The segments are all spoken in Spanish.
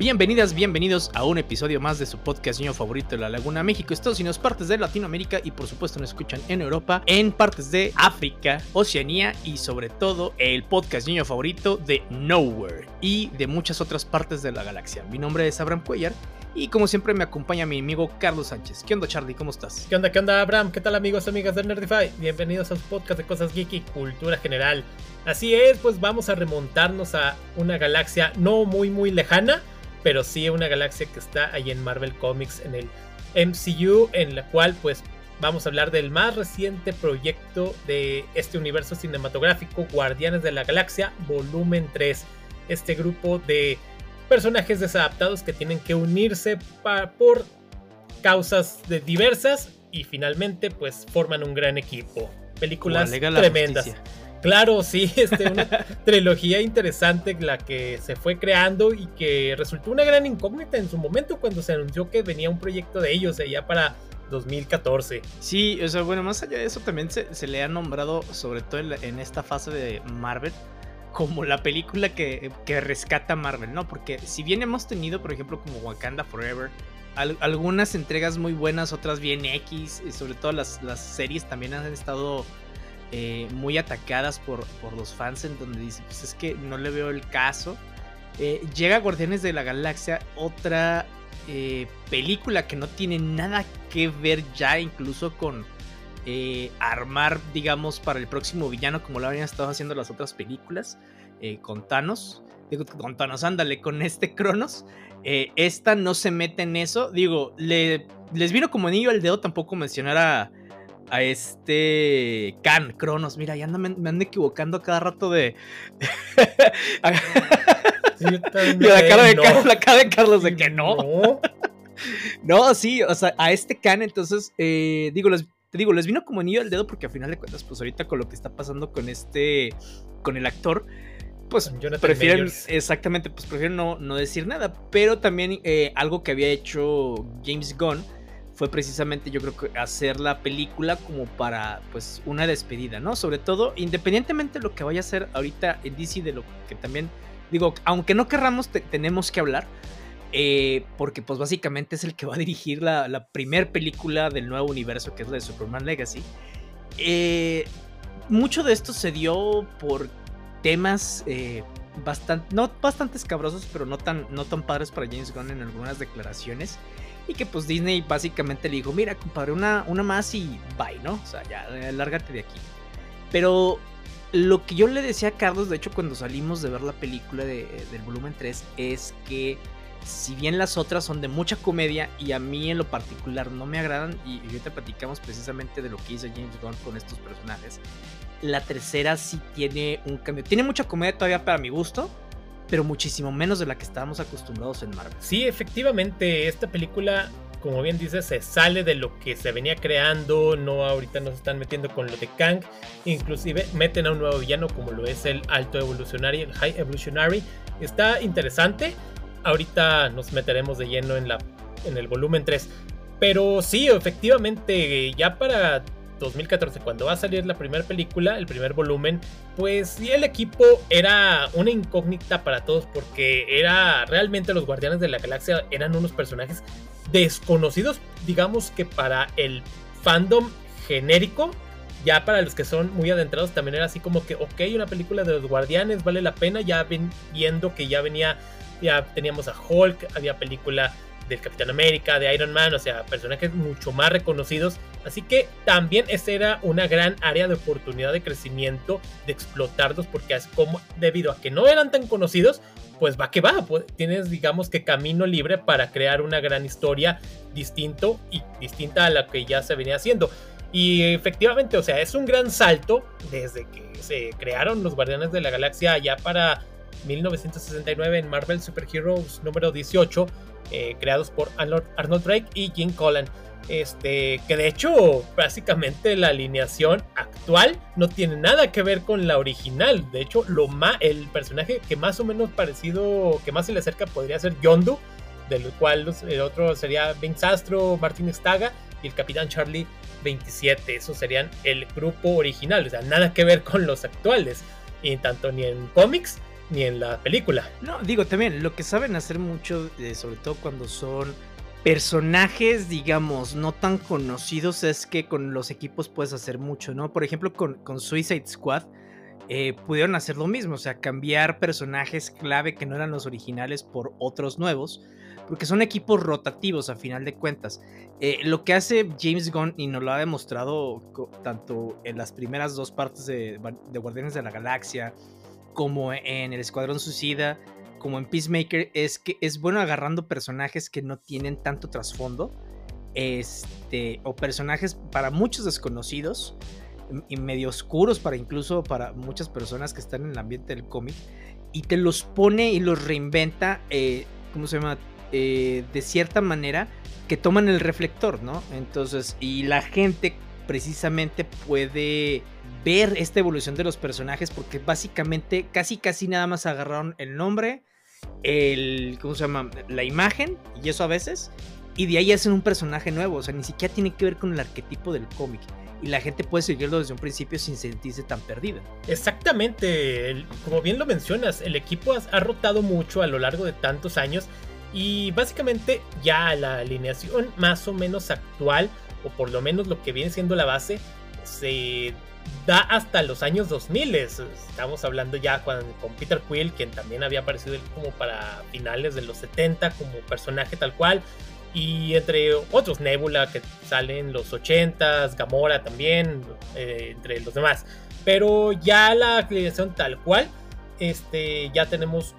Bienvenidas, bienvenidos a un episodio más de su podcast niño favorito de la Laguna México, Estados Unidos, partes de Latinoamérica y por supuesto nos escuchan en Europa, en partes de África, Oceanía y sobre todo el podcast niño favorito de Nowhere y de muchas otras partes de la galaxia. Mi nombre es Abraham Cuellar y como siempre me acompaña mi amigo Carlos Sánchez. ¿Qué onda Charlie? ¿Cómo estás? ¿Qué onda? ¿Qué onda Abraham? ¿Qué tal amigos y amigas de Nerdify? Bienvenidos a su podcast de cosas geek y cultura general. Así es, pues vamos a remontarnos a una galaxia no muy muy lejana pero sí una galaxia que está ahí en Marvel Comics, en el MCU, en la cual pues vamos a hablar del más reciente proyecto de este universo cinematográfico, Guardianes de la Galaxia, volumen 3. Este grupo de personajes desadaptados que tienen que unirse por causas diversas y finalmente pues forman un gran equipo. Películas tremendas. Claro, sí, este, una trilogía interesante la que se fue creando y que resultó una gran incógnita en su momento cuando se anunció que venía un proyecto de ellos allá para 2014. Sí, o sea, bueno, más allá de eso también se, le ha nombrado, sobre todo en, esta fase de Marvel, como la película que, rescata Marvel, ¿no? Porque si bien hemos tenido, por ejemplo, como Wakanda Forever, algunas entregas muy buenas, otras bien X, y sobre todo las, las series también han estado eh, muy atacadas por, por, los fans en donde dicen, pues es que no le veo el caso. Eh, llega Guardianes de la Galaxia, otra eh, película que no tiene nada que ver ya incluso con armar, digamos, para el próximo villano como lo habían estado haciendo las otras películas, con Thanos. Digo, con Thanos, ándale, con este Cronos. esta no se mete en eso. Digo, le, les vino como anillo al dedo tampoco mencionar a a este Khan, Cronos. Mira, ya me, me ando equivocando cada rato de. la, cara de Carlos, la cara de Carlos de que no. No, sí, o sea, a este Khan, entonces, eh, digo, les, te digo, les vino como anillo al dedo porque al final de cuentas, pues ahorita con lo que está pasando con este, con el actor, pues prefieren, exactamente, pues prefieren no, no decir nada, pero también eh, algo que había hecho James Gunn fue precisamente yo creo que hacer la película como para pues una despedida, ¿no? Sobre todo, independientemente de lo que vaya a hacer ahorita en DC, de lo que también digo, aunque no querramos, tenemos que hablar. Eh, porque pues básicamente es el que va a dirigir la, la película del nuevo universo que es la de Superman Legacy. Eh, mucho de esto se dio por temas eh, bastante, no bastante escabrosos, pero no tan, no tan padres para James Gunn en algunas declaraciones. Y que pues Disney básicamente le dijo, mira, compadre, una, una más y bye, ¿no? O sea, ya, eh, lárgate de aquí. Pero lo que yo le decía a Carlos, de hecho, cuando salimos de ver la película de, del volumen 3, es que si bien las otras son de mucha comedia y a mí en lo particular no me agradan, y, ahorita platicamos precisamente de lo que hizo James Gunn con estos personajes, la tercera sí tiene un cambio. Tiene mucha comedia todavía para mi gusto, pero muchísimo menos de la que estábamos acostumbrados en Marvel. Sí, efectivamente, esta película, como bien dices, se sale de lo que se venía creando, no ahorita nos están metiendo con lo de Kang, inclusive meten a un nuevo villano como lo es el Alto Evolucionario, el High Evolutionary. Está interesante, ahorita nos meteremos de lleno en, la, en el volumen 3. Pero sí, efectivamente, ya para 2014, cuando va a salir la primera película, el primer volumen, pues el equipo era una incógnita para todos porque era realmente los Guardianes de la Galaxia eran unos personajes desconocidos, digamos que para el fandom genérico, ya para los que son muy adentrados también era así como que, ok, una película de los Guardianes vale la pena, ya ven, viendo que ya venía, ya teníamos a Hulk, había película del Capitán América, de Iron Man, o sea, personajes mucho más reconocidos. Así que también esa era una gran área de oportunidad de crecimiento, de explotarlos, porque es como, debido a que no eran tan conocidos, pues va que va, pues, tienes digamos que camino libre para crear una gran historia distinto y distinta a la que ya se venía haciendo. Y efectivamente, o sea, es un gran salto desde que se crearon los Guardianes de la Galaxia ya para 1969 en Marvel Super Heroes número 18 eh, creados por Arnold Drake y Jim Collan. Este, que de hecho, básicamente la alineación actual no tiene nada que ver con la original. De hecho, lo más, el personaje que más o menos parecido, que más se le acerca podría ser Yondu, del cual el otro sería Vince Astro, Martin Staga y el Capitán Charlie 27. Esos serían el grupo original, o sea, nada que ver con los actuales. Y tanto ni en cómics ni en la película. No, digo también, lo que saben hacer mucho, eh, sobre todo cuando son personajes, digamos, no tan conocidos, es que con los equipos puedes hacer mucho, ¿no? Por ejemplo, con, con Suicide Squad. Eh, pudieron hacer lo mismo, o sea, cambiar personajes clave que no eran los originales por otros nuevos, porque son equipos rotativos a final de cuentas. Eh, lo que hace James Gunn, y nos lo ha demostrado tanto en las primeras dos partes de, de Guardianes de la Galaxia, como en el Escuadrón Suicida, como en Peacemaker, es que es bueno agarrando personajes que no tienen tanto trasfondo, este, o personajes para muchos desconocidos y medio oscuros para incluso para muchas personas que están en el ambiente del cómic, y te los pone y los reinventa, eh, ¿cómo se llama? Eh, de cierta manera que toman el reflector, ¿no? Entonces, y la gente precisamente puede ver esta evolución de los personajes porque básicamente casi casi nada más agarraron el nombre, el ¿cómo se llama? la imagen y eso a veces y de ahí hacen un personaje nuevo, o sea, ni siquiera tiene que ver con el arquetipo del cómic y la gente puede seguirlo desde un principio sin sentirse tan perdida. Exactamente, como bien lo mencionas, el equipo ha, rotado mucho a lo largo de tantos años y básicamente ya la alineación más o menos actual, o por lo menos lo que viene siendo la base, se da hasta los años 2000. Estamos hablando ya con, Peter Quill, quien también había aparecido como para finales de los 70 como personaje tal cual. Y entre otros, Nebula que sale en los 80s, Gamora también, eh, entre los demás. Pero ya la aclaración tal cual, este, ya tenemos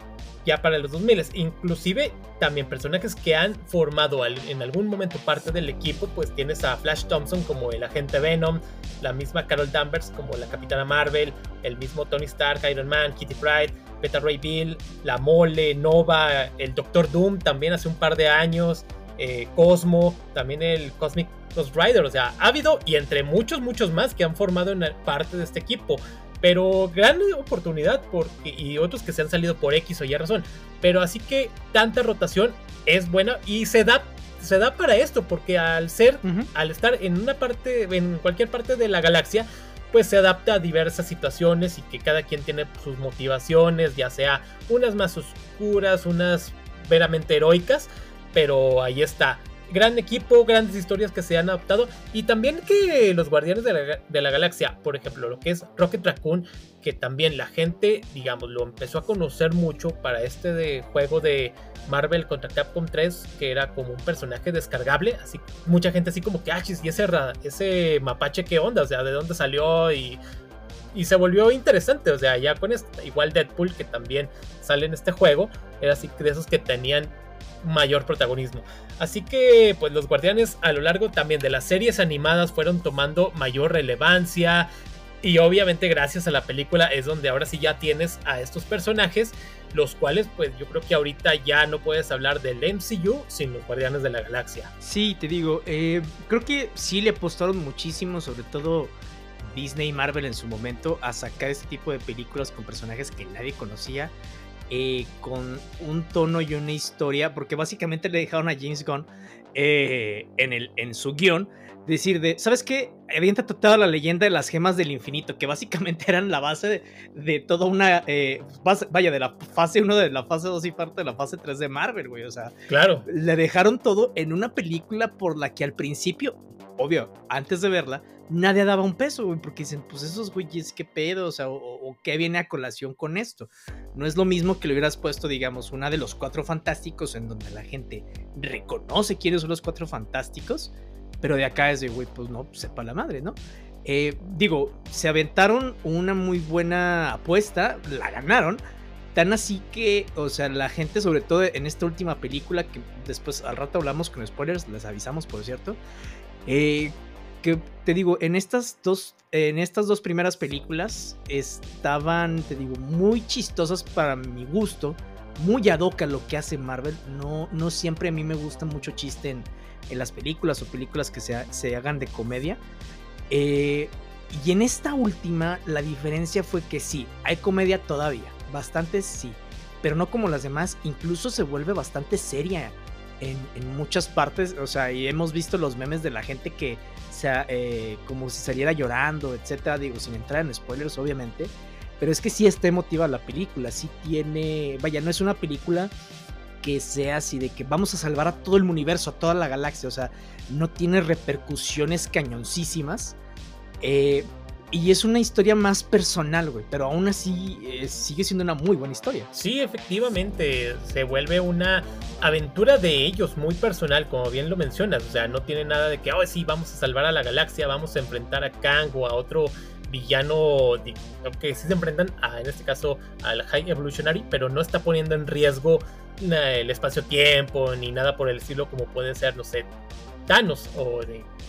ya para los 2000. Inclusive también personajes que han formado en algún momento parte del equipo, pues tienes a Flash Thompson como el agente Venom, la misma Carol Danvers como la Capitana Marvel, el mismo Tony Stark, Iron Man, Kitty Pryde, Beta Ray Bill, la Mole, Nova, el Doctor Doom también hace un par de años, eh, Cosmo, también el Cosmic Ghost Rider, o sea, ha y entre muchos, muchos más que han formado en parte de este equipo. Pero gran oportunidad y otros que se han salido por X o Y razón. Pero así que tanta rotación es buena y se da se da para esto porque al ser al estar en una parte en cualquier parte de la galaxia pues se adapta a diversas situaciones y que cada quien tiene sus motivaciones ya sea unas más oscuras unas veramente heroicas pero ahí está gran equipo, grandes historias que se han adaptado y también que los Guardianes de la, Galaxia, por ejemplo, lo que es Rocket Raccoon, que también la gente, digamos, lo empezó a conocer mucho para este de juego de Marvel contra Capcom 3, que era como un personaje descargable, así mucha gente así como que, ah, y ese, ese mapache, ¿qué onda? O sea, ¿de dónde salió? Y y se volvió interesante. O sea, ya con este, igual Deadpool, que también sale en este juego, era así de esos que tenían mayor protagonismo. Así que pues los guardianes a lo largo también de las series animadas fueron tomando mayor relevancia y obviamente gracias a la película es donde ahora sí ya tienes a estos personajes los cuales pues yo creo que ahorita ya no puedes hablar del MCU sin los Guardianes de la Galaxia. Sí, te digo, eh, creo que sí le apostaron muchísimo, sobre todo Disney y Marvel en su momento, a sacar este tipo de películas con personajes que nadie conocía. Eh, con un tono y una historia, porque básicamente le dejaron a James Gunn eh, en, el, en su guion decir de, ¿sabes qué? Habían tratado la leyenda de las gemas del infinito, que básicamente eran la base de, toda una, eh, vaya, de la fase 1, de la fase 2 y parte de la fase 3 de Marvel, güey, o sea, claro. Le dejaron todo en una película por la que al principio, obvio, antes de verla, nadie daba un peso, güey, porque dicen, pues esos güeyes, qué pedo, o sea, o, qué viene a colación con esto. No es lo mismo que le hubieras puesto, digamos, una de los cuatro fantásticos en donde la gente reconoce quiénes son los cuatro fantásticos, pero de acá es de, güey, pues no, sepa la madre, ¿no? Eh, digo, se aventaron una muy buena apuesta, la ganaron, tan así que, o sea, la gente, sobre todo en esta última película, que después al rato hablamos con spoilers, les avisamos, por cierto, eh, que te digo, en estas dos, en estas dos primeras películas estaban, te digo, muy chistosas para mi gusto, muy ad hoc a lo que hace Marvel. No, no siempre a mí me gusta mucho chiste en, las películas o películas que se, se hagan de comedia. Eh, y en esta última, la diferencia fue que sí, hay comedia todavía, bastante sí, pero no como las demás, incluso se vuelve bastante seria en, en muchas partes, o sea, y hemos visto los memes de la gente que sea, eh, como si saliera llorando, etcétera, digo, sin entrar en spoilers, obviamente. Pero es que sí está emotiva la película, sí tiene, vaya, no es una película que sea así de que vamos a salvar a todo el universo, a toda la galaxia, o sea, no tiene repercusiones cañoncísimas. Eh, y es una historia más personal, güey, pero aún así eh, sigue siendo una muy buena historia. Sí, efectivamente, se vuelve una aventura de ellos muy personal, como bien lo mencionas, o sea, no tiene nada de que, oh, sí, vamos a salvar a la galaxia, vamos a enfrentar a Kang o a otro villano que sí se enfrentan a, en este caso al High Evolutionary, pero no está poniendo en riesgo el espacio-tiempo ni nada por el estilo como puede ser, no sé, Thanos o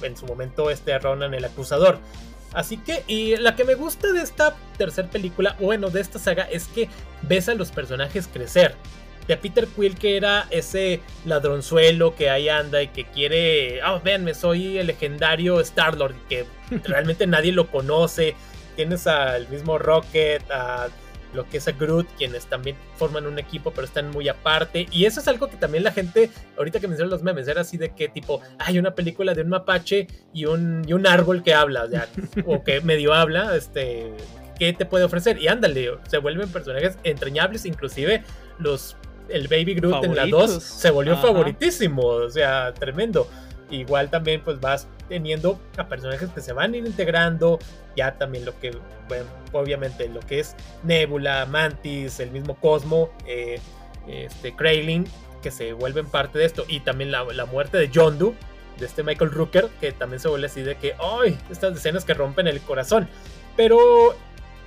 en su momento este Ronan el acusador. Así que, y la que me gusta de esta tercera película, bueno, de esta saga, es que ves a los personajes crecer. De Peter Quill, que era ese ladronzuelo que ahí anda y que quiere. Ah, oh, véanme, soy el legendario Star-Lord, que realmente nadie lo conoce. Tienes al mismo Rocket, a lo que es a Groot, quienes también forman un equipo, pero están muy aparte. Y eso es algo que también la gente, ahorita que mencionan los memes, era así de que tipo, hay una película de un mapache y un, y un árbol que habla, o que medio habla, este, ¿qué te puede ofrecer? Y ándale, se vuelven personajes entrañables, inclusive los el Baby Groot en la 2 se volvió favoritísimo, o sea, tremendo. Igual también pues vas teniendo a personajes que se van a ir integrando, ya también lo que, bueno, obviamente lo que es Nebula, Mantis, el mismo Cosmo, eh, este Kraylin, que se vuelven parte de esto, y también la, muerte de Yondu, de este Michael Rooker, que también se vuelve así de que, ¡ay! Estas escenas que rompen el corazón. Pero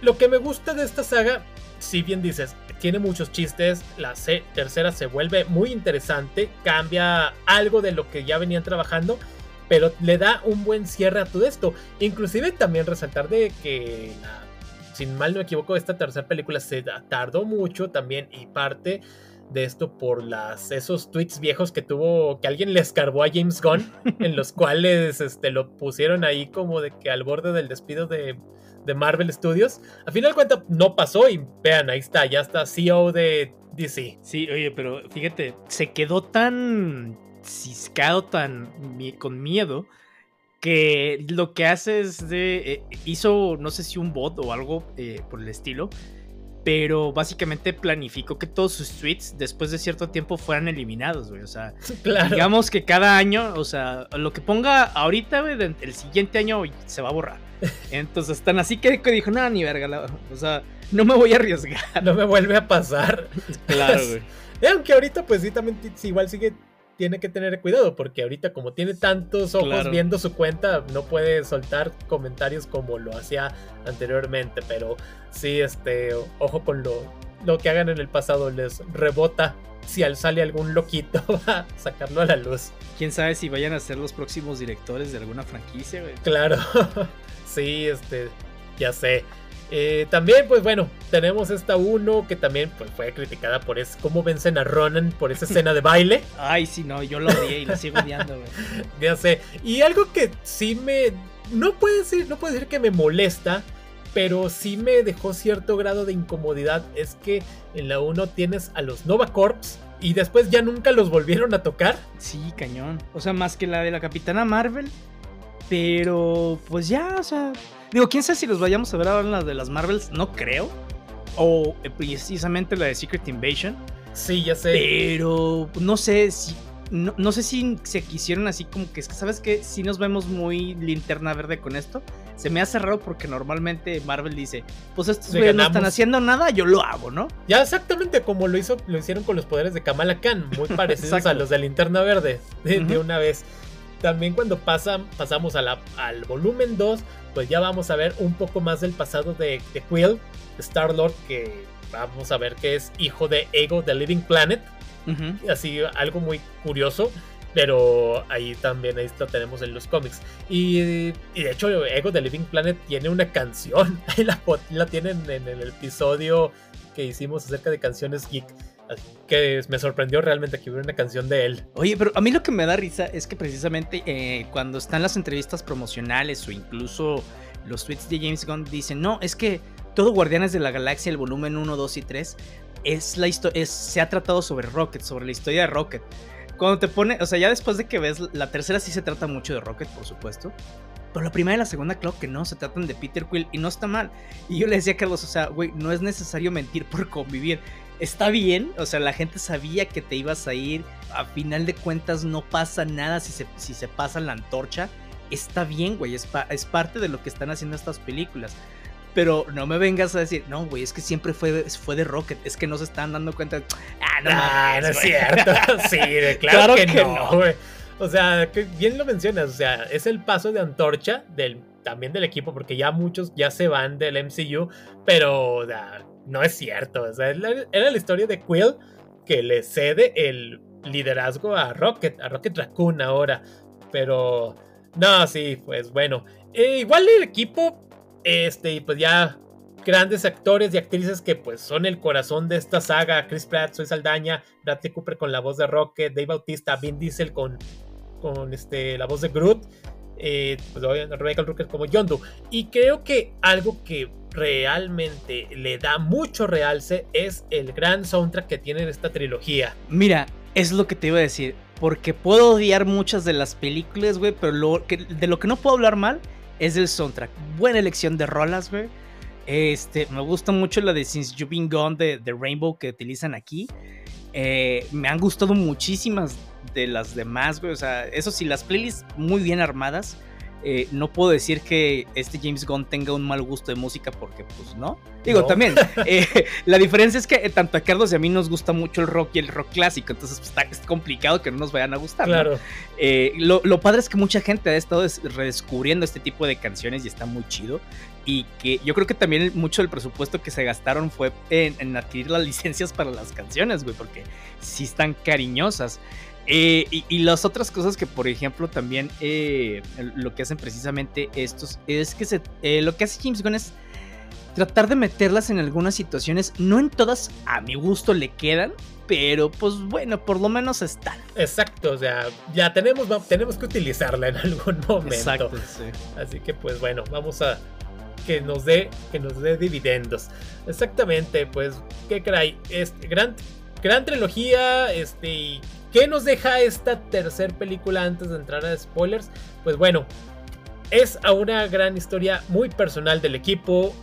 lo que me gusta de esta saga, si bien dices, tiene muchos chistes, la tercera se vuelve muy interesante, cambia algo de lo que ya venían trabajando, pero le da un buen cierre a todo esto. Inclusive también resaltar de que, sin mal no me equivoco, esta tercera película se tardó mucho también y parte de esto por las esos tweets viejos que tuvo que alguien le escarbó a James Gunn en los cuales este lo pusieron ahí como de que al borde del despido de, de Marvel Studios. Al final de cuentas no pasó y vean, ahí está, ya está CEO de DC. Sí, oye, pero fíjate, se quedó tan ciscado tan con miedo que lo que hace es de eh, hizo no sé si un bot o algo eh, por el estilo pero básicamente planificó que todos sus tweets después de cierto tiempo fueran eliminados, güey. O sea, digamos que cada año, o sea, lo que ponga ahorita, güey, el siguiente año se va a borrar. Entonces, están así que dijo, nada, ni verga, o sea, no me voy a arriesgar. No me vuelve a pasar. Claro, güey. Aunque ahorita, pues sí, también igual sigue tiene que tener cuidado porque ahorita como tiene tantos ojos viendo su cuenta no puede soltar comentarios como lo hacía anteriormente pero sí este ojo con lo lo que hagan en el pasado les rebota si al sale algún loquito va a sacarlo a la luz. Quién sabe si vayan a ser los próximos directores de alguna franquicia claro sí este ya sé eh, también, pues bueno, tenemos esta 1 que también pues, fue criticada por es cómo vencen a Ronan por esa escena de baile. Ay, sí, no, yo lo odié y lo sigo odiando, güey. ya sé. Y algo que sí me. No puede decir, no puedo decir que me molesta, pero sí me dejó cierto grado de incomodidad. Es que en la 1 tienes a los Nova Corps y después ya nunca los volvieron a tocar. Sí, cañón. O sea, más que la de la Capitana Marvel. Pero, pues ya, o sea, Digo, quién sabe si los vayamos a ver ahora en las de las Marvels, no creo. O eh, precisamente la de Secret Invasion. Sí, ya sé. Pero no sé si. No, sé si se quisieron así como que es que, ¿sabes qué? Si nos vemos muy linterna verde con esto. Se me hace raro porque normalmente Marvel dice, pues estos no están haciendo nada, yo lo hago, ¿no? Ya exactamente como lo hizo, lo hicieron con los poderes de Kamala Khan, muy parecidos a los de linterna verde, de, una vez. También cuando pasan, pasamos a la, al volumen 2, pues ya vamos a ver un poco más del pasado de, de Quill, Star-Lord, que vamos a ver que es hijo de Ego de Living Planet. Así, algo muy curioso. Pero ahí también ahí lo tenemos en los cómics. Y, de hecho, Ego de Living Planet tiene una canción. Ahí la, la tienen en el episodio que hicimos acerca de canciones geek que me sorprendió realmente que hubiera una canción de él. Oye, pero a mí lo que me da risa es que precisamente eh, cuando están las entrevistas promocionales o incluso los tweets de James Gunn dicen, no, es que todo Guardianes de la Galaxia, el volumen 1, 2 y 3, es la es, se ha tratado sobre Rocket, sobre la historia de Rocket. Cuando te pone, o sea, ya después de que ves, la tercera sí se trata mucho de Rocket, por supuesto. Pero la primera y la segunda, claro que no, se tratan de Peter Quill y no está mal. Y yo le decía a Carlos, o sea, güey, no es necesario mentir por convivir. Está bien, o sea, la gente sabía que te ibas a ir. A final de cuentas, no pasa nada si se, si se pasa la antorcha. Está bien, güey, es, es parte de lo que están haciendo estas películas. Pero no me vengas a decir, no, güey, es que siempre fue, fue de Rocket, es que no se están dando cuenta. Ah, no, ah, no es cierto. sí, claro, que, no, güey. O sea, bien lo mencionas, o sea, es el paso de antorcha del, también del equipo, porque ya muchos ya se van del MCU, pero o sea, no es cierto. O era la historia de Quill que le cede el liderazgo a Rocket, a Rocket Raccoon ahora. Pero, no, sí, pues bueno. Eh, igual el equipo, este, pues ya grandes actores y actrices que pues son el corazón de esta saga. Chris Pratt, Soy Saldaña, Bradley Cooper con la voz de Rocket, Dave Bautista, Vin Diesel con con este, la voz de Groot, eh, pues Rebecca Rooker como Yondu. Y creo que algo que realmente le da mucho realce es el gran soundtrack que tiene esta trilogía. Mira, es lo que te iba a decir. Porque puedo odiar muchas de las películas, güey, pero de lo que no puedo hablar mal es el soundtrack. Buena elección de rolas, güey. Este, me gusta mucho la de Since You've Been Gone de, de Rainbow que utilizan aquí. Eh, me han gustado muchísimas de las demás, güey. O sea, eso sí, las playlists muy bien armadas. Eh, no puedo decir que este James Gunn tenga un mal gusto de música porque pues no. Digo, también, eh, la diferencia es que eh, tanto a Carlos y a mí nos gusta mucho el rock y el rock clásico, entonces pues, está, es complicado que no nos vayan a gustar. Claro. lo, padre es que mucha gente ha estado redescubriendo este tipo de canciones y está muy chido. Y que yo creo que también mucho del presupuesto que se gastaron fue en, en adquirir las licencias para las canciones, güey, porque sí están cariñosas. Eh, y, las otras cosas que, por ejemplo, también eh, lo que hacen precisamente estos es que se, eh, lo que hace James Gunn es tratar de meterlas en algunas situaciones. No en todas, a mi gusto, le quedan, pero pues bueno, por lo menos están. Exacto, o sea, ya tenemos, tenemos que utilizarla en algún momento. Exacto, sí. Así que pues bueno, vamos a que nos dé, que nos dé dividendos. Exactamente, pues, ¿qué caray? Este, gran, gran trilogía, este, ¿Qué nos deja esta tercera película antes de entrar a spoilers? Pues bueno, es a una gran historia muy personal del equipo.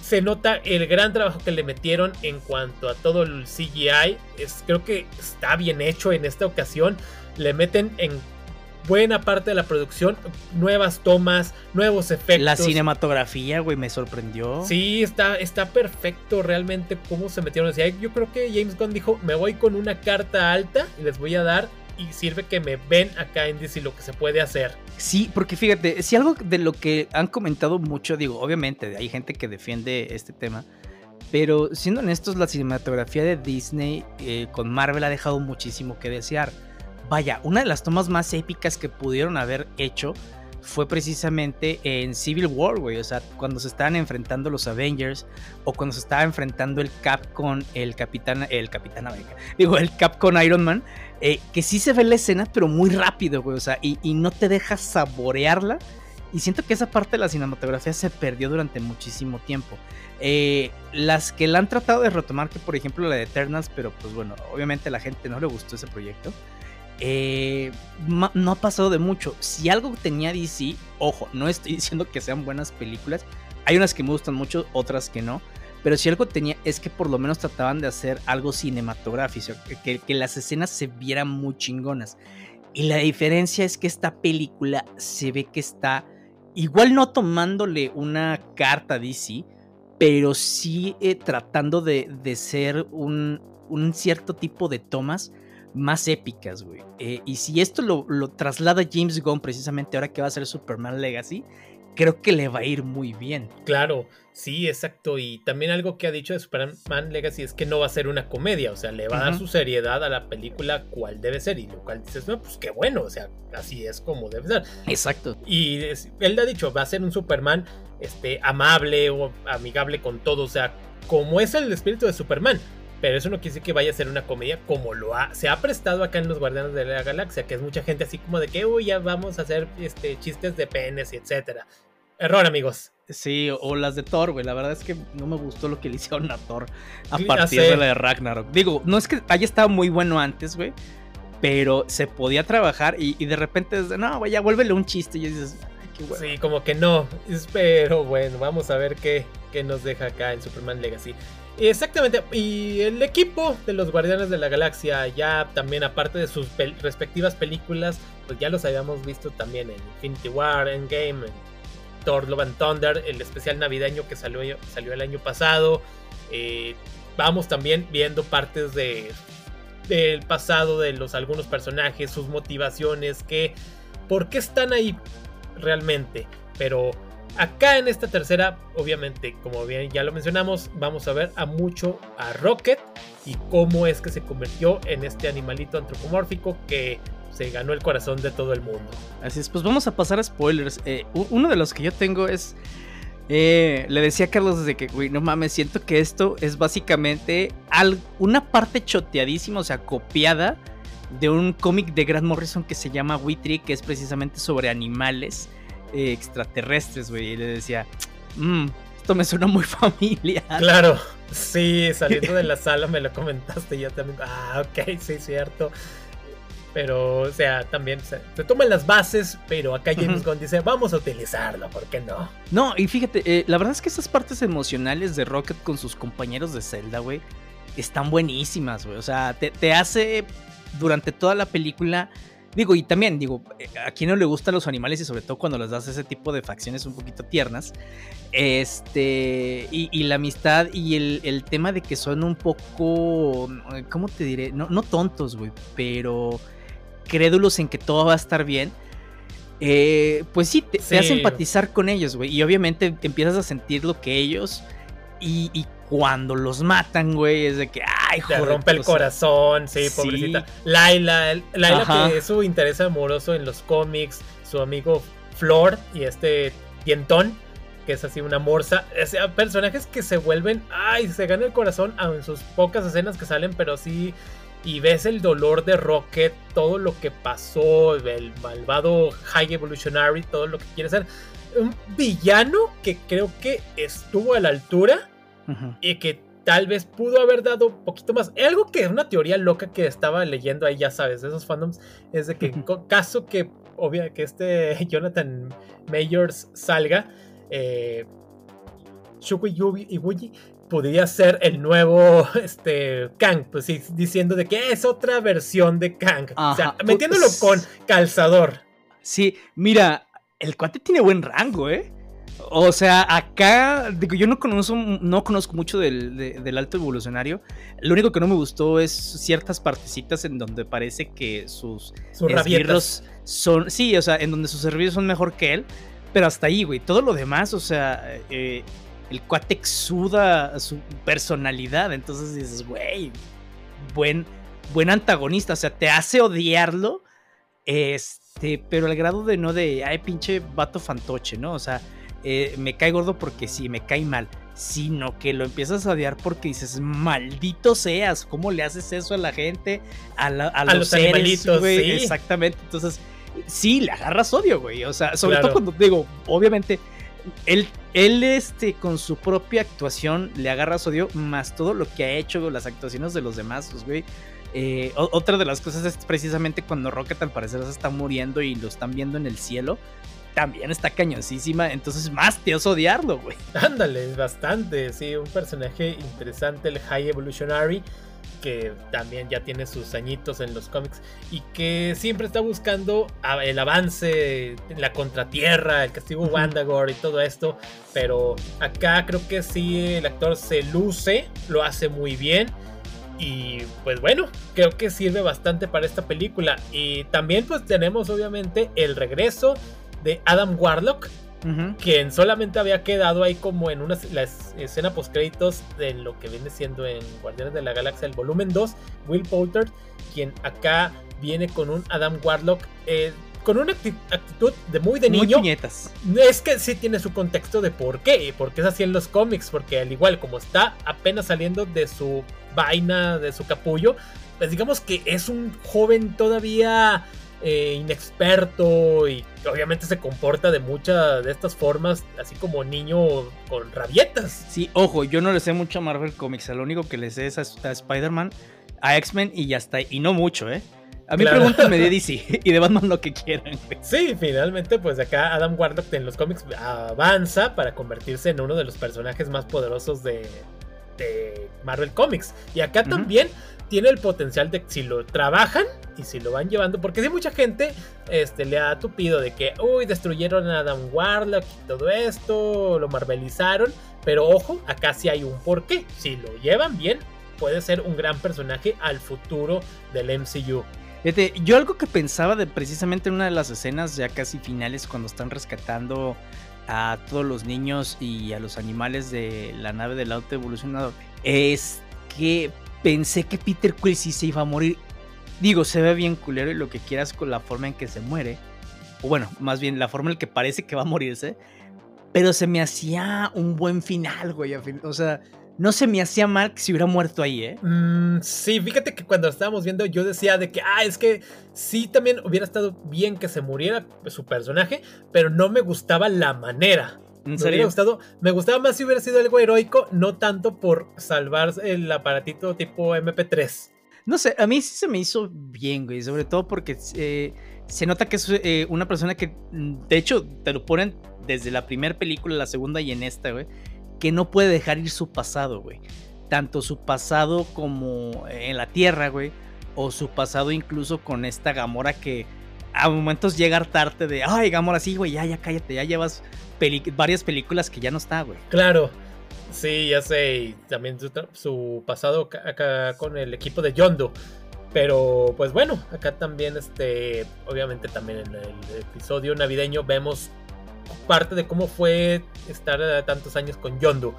Se nota el gran trabajo que le metieron en cuanto a todo el CGI. Es, creo que está bien hecho en esta ocasión. Le meten en buena parte de la producción, nuevas tomas, nuevos efectos. La cinematografía, güey, me sorprendió. Sí, está, está perfecto realmente cómo se metieron. yo creo que James Gunn dijo, me voy con una carta alta y les voy a dar y sirve que me ven acá en DC lo que se puede hacer. Sí, porque fíjate, si algo de lo que han comentado mucho, digo, obviamente hay gente que defiende este tema, pero siendo honestos, la cinematografía de Disney eh, con Marvel ha dejado muchísimo que desear vaya, una de las tomas más épicas que pudieron haber hecho fue precisamente en Civil War, güey. O sea, cuando se estaban enfrentando los Avengers o cuando se estaba enfrentando el Cap con el Capitán, el Capitán América. Digo, el Cap con Iron Man. Eh, que sí se ve la escena, pero muy rápido, güey. O sea, y, no te deja saborearla. Y siento que esa parte de la cinematografía se perdió durante muchísimo tiempo. Eh, las que la han tratado de retomar, que por ejemplo la de Eternals, pero pues bueno, obviamente a la gente no le gustó ese proyecto. Eh, no ha pasado de mucho. Si algo tenía DC, ojo, no estoy diciendo que sean buenas películas. Hay unas que me gustan mucho, otras que no. Pero si algo tenía es que por lo menos trataban de hacer algo cinematográfico, que, las escenas se vieran muy chingonas. Y la diferencia es que esta película se ve que está igual no tomándole una carta a DC, pero sí eh, tratando de, ser un cierto tipo de tomas más épicas, güey. Eh, y si esto lo, traslada James Gunn precisamente ahora que va a ser Superman Legacy, creo que le va a ir muy bien. Claro, sí, exacto. Y también algo que ha dicho de Superman Legacy es que no va a ser una comedia, o sea, le va a dar su seriedad a la película cual debe ser. Y lo cual dices, no, pues qué bueno, o sea, así es como debe ser. Exacto. Y él ha dicho, va a ser un Superman este, amable o amigable con todo, o sea, como es el espíritu de Superman. Pero eso no quiere decir que vaya a ser una comedia como lo ha, se ha prestado acá en los Guardianes de la Galaxia, que es mucha gente así como de que, uy, ya vamos a hacer este, chistes de penes y etcétera. Error, amigos. Sí, o las de Thor, güey. La verdad es que no me gustó lo que le hicieron a Thor a partir de la de Ragnarok. Digo, no es que haya estado muy bueno antes, güey. Pero se podía trabajar y, de repente, no, güey, ya vuélvele un chiste. Y dices, Sí, como que no. Pero bueno, vamos a ver qué, qué nos deja acá en Superman Legacy. Exactamente, y el equipo de los Guardianes de la Galaxia, ya también aparte de sus respectivas películas, pues ya los habíamos visto también en Infinity War, Endgame, en Thor Love and Thunder, el especial navideño que salió, salió el año pasado. Eh, vamos también viendo partes de del pasado de los algunos personajes, sus motivaciones, que por qué están ahí realmente. Pero Acá en esta tercera, obviamente, como bien ya lo mencionamos, vamos a ver a mucho a Rocket y cómo es que se convirtió en este animalito antropomórfico que se ganó el corazón de todo el mundo. Así es, pues vamos a pasar a spoilers. Eh, uno de los que yo tengo es... Eh, le decía a Carlos desde que, güey, no mames, siento que esto es básicamente una parte choteadísima, o sea, copiada de un cómic de Grant Morrison que se llama Witry, que es precisamente sobre animales eh, extraterrestres, güey. Y le decía, mmm, esto me suena muy familiar. Claro, sí, saliendo de la sala me lo comentaste yo también. Ah, ok, sí, cierto. Pero, o sea, también se, toman las bases, pero acá James Gunn dice, vamos a utilizarlo, ¿por qué no? No, y fíjate, eh, la verdad es que esas partes emocionales de Rocket con sus compañeros de Zelda, güey, están buenísimas, güey. O sea, te, te hace durante toda la película Digo, y también, digo, eh, a quien no le gustan los animales y sobre todo cuando les das ese tipo de facciones un poquito tiernas. Este, y, la amistad y el, tema de que son un poco, ¿cómo te diré? No, no tontos, güey, pero crédulos en que todo va a estar bien. Eh, pues sí, te, hace empatizar con ellos, güey. Y obviamente empiezas a sentir lo que ellos y, y cuando los matan, güey, es de que, ay, joder. Te rompe el corazón, sí, pobrecita. Laila, Laila que es su interés amoroso en los cómics, su amigo Flor y este dientón, que es así una morsa. O personajes que se vuelven, ay, se gana el corazón en sus pocas escenas que salen, pero sí. Y ves el dolor de Rocket, todo lo que pasó, el malvado High Evolutionary, todo lo que quiere ser. Un villano que creo que estuvo a la altura y que tal vez pudo haber dado un poquito más. Algo que es una teoría loca que estaba leyendo ahí, ya sabes, de esos fandoms, es de que en caso que, obvio, que este Jonathan Mayors salga, eh, Shukui Ibuji podría ser el nuevo este, Kang, pues sí, diciendo de que es otra versión de Kang. O sea, metiéndolo pues con calzador. Sí, mira, el cuate tiene buen rango, ¿eh? O sea, acá, digo, yo no conozco, no conozco mucho del, alto evolucionario. Lo único que no me gustó es ciertas partecitas en donde parece que sus, sus son. Sí, o sea, en donde sus servicios son mejor que él. Pero hasta ahí, güey. Todo lo demás, o sea, eh, el cuate exuda su personalidad. Entonces dices, güey, buen, buen antagonista. O sea, te hace odiarlo. Este, pero al grado de no de, ay, pinche vato fantoche, ¿no? O sea eh, me cae gordo porque sí, me cae mal, sino que lo empiezas a odiar porque dices, maldito seas, ¿cómo le haces eso a la gente? A, los, animalitos, güey. Exactamente, entonces, sí, le agarras odio, güey. O sea, sobre todo cuando digo, obviamente, él, él este, con su propia actuación le agarras odio, más todo lo que ha hecho, las actuaciones de los demás, pues, güey. Eh, otra de las cosas es precisamente cuando Rocket al parecer se está muriendo y lo están viendo en el cielo también está cañoncísima, entonces más te oso odiarlo, güey. Ándale, bastante, sí, un personaje interesante, el High Evolutionary, que también ya tiene sus añitos en los cómics y que siempre está buscando el avance, la contratierra, el castigo Wandagore y todo esto, pero acá creo que sí el actor se luce, lo hace muy bien. Y pues bueno, creo que sirve bastante para esta película. Y también pues tenemos obviamente el regreso de Adam Warlock, quien solamente había quedado ahí como en una la escena post créditos de lo que viene siendo en Guardianes de la Galaxia el volumen 2, Will Poulter, quien acá viene con un Adam Warlock eh, con una actitud de muy de niño. Es que sí tiene su contexto de por qué, porque es así en los cómics, porque al igual como está apenas saliendo de su vaina, de su capullo, pues digamos que es un joven todavía eh, inexperto y obviamente se comporta de muchas de estas formas, así como niño con rabietas. Sí, ojo, yo no le sé mucho a Marvel Comics, lo único que le sé es a, Spider-Man, a X-Men y ya está, y no mucho, ¿eh? A mí pregúntame de DC y de Batman lo que quieran. Sí, finalmente, pues acá Adam Warlock en los cómics avanza para convertirse en uno de los personajes más poderosos de, Marvel Comics. Y acá también tiene el potencial de si lo trabajan y si lo van llevando, porque si mucha gente este, le ha tupido de que, uy, destruyeron a Adam Warlock y todo esto, lo marvelizaron, pero ojo, acá sí hay un porqué. Si lo llevan bien, puede ser un gran personaje al futuro del MCU. yo algo que pensaba de precisamente en una de las escenas ya casi finales cuando están rescatando a todos los niños y a los animales de la nave del auto evolucionado es que pensé que Peter Quill sí se iba a morir. Digo, se ve bien culero y lo que quieras con la forma en que se muere. O bueno, más bien la forma en que parece que va a morirse. Pero se me hacía un buen final, güey. O sea, no se me hacía mal que se hubiera muerto ahí, ¿eh? Mm, sí, fíjate que cuando estábamos viendo yo decía de que, ah, es que sí también hubiera estado bien que se muriera su personaje, pero no me gustaba la manera. ¿En serio? Me, gustado, me gustaba más si hubiera sido algo heroico, no tanto por salvar el aparatito tipo MP3. No sé, a mí sí se me hizo bien, güey, sobre todo porque eh, se nota que es eh, una persona que, mm, de hecho, te lo ponen desde la primera película, la segunda y en esta, güey, que no puede dejar ir su pasado, güey. Tanto su pasado como en la Tierra, güey, o su pasado incluso con esta Gamora que a momentos llega a hartarte de, ay, Gamora, sí, güey, ya, ya cállate, ya llevas varias películas que ya no está, güey. Claro. Sí, ya sé. también su, pasado acá con el equipo de Yondo. Pero pues bueno, acá también, este, obviamente también en el episodio navideño vemos parte de cómo fue estar tantos años con Yondo.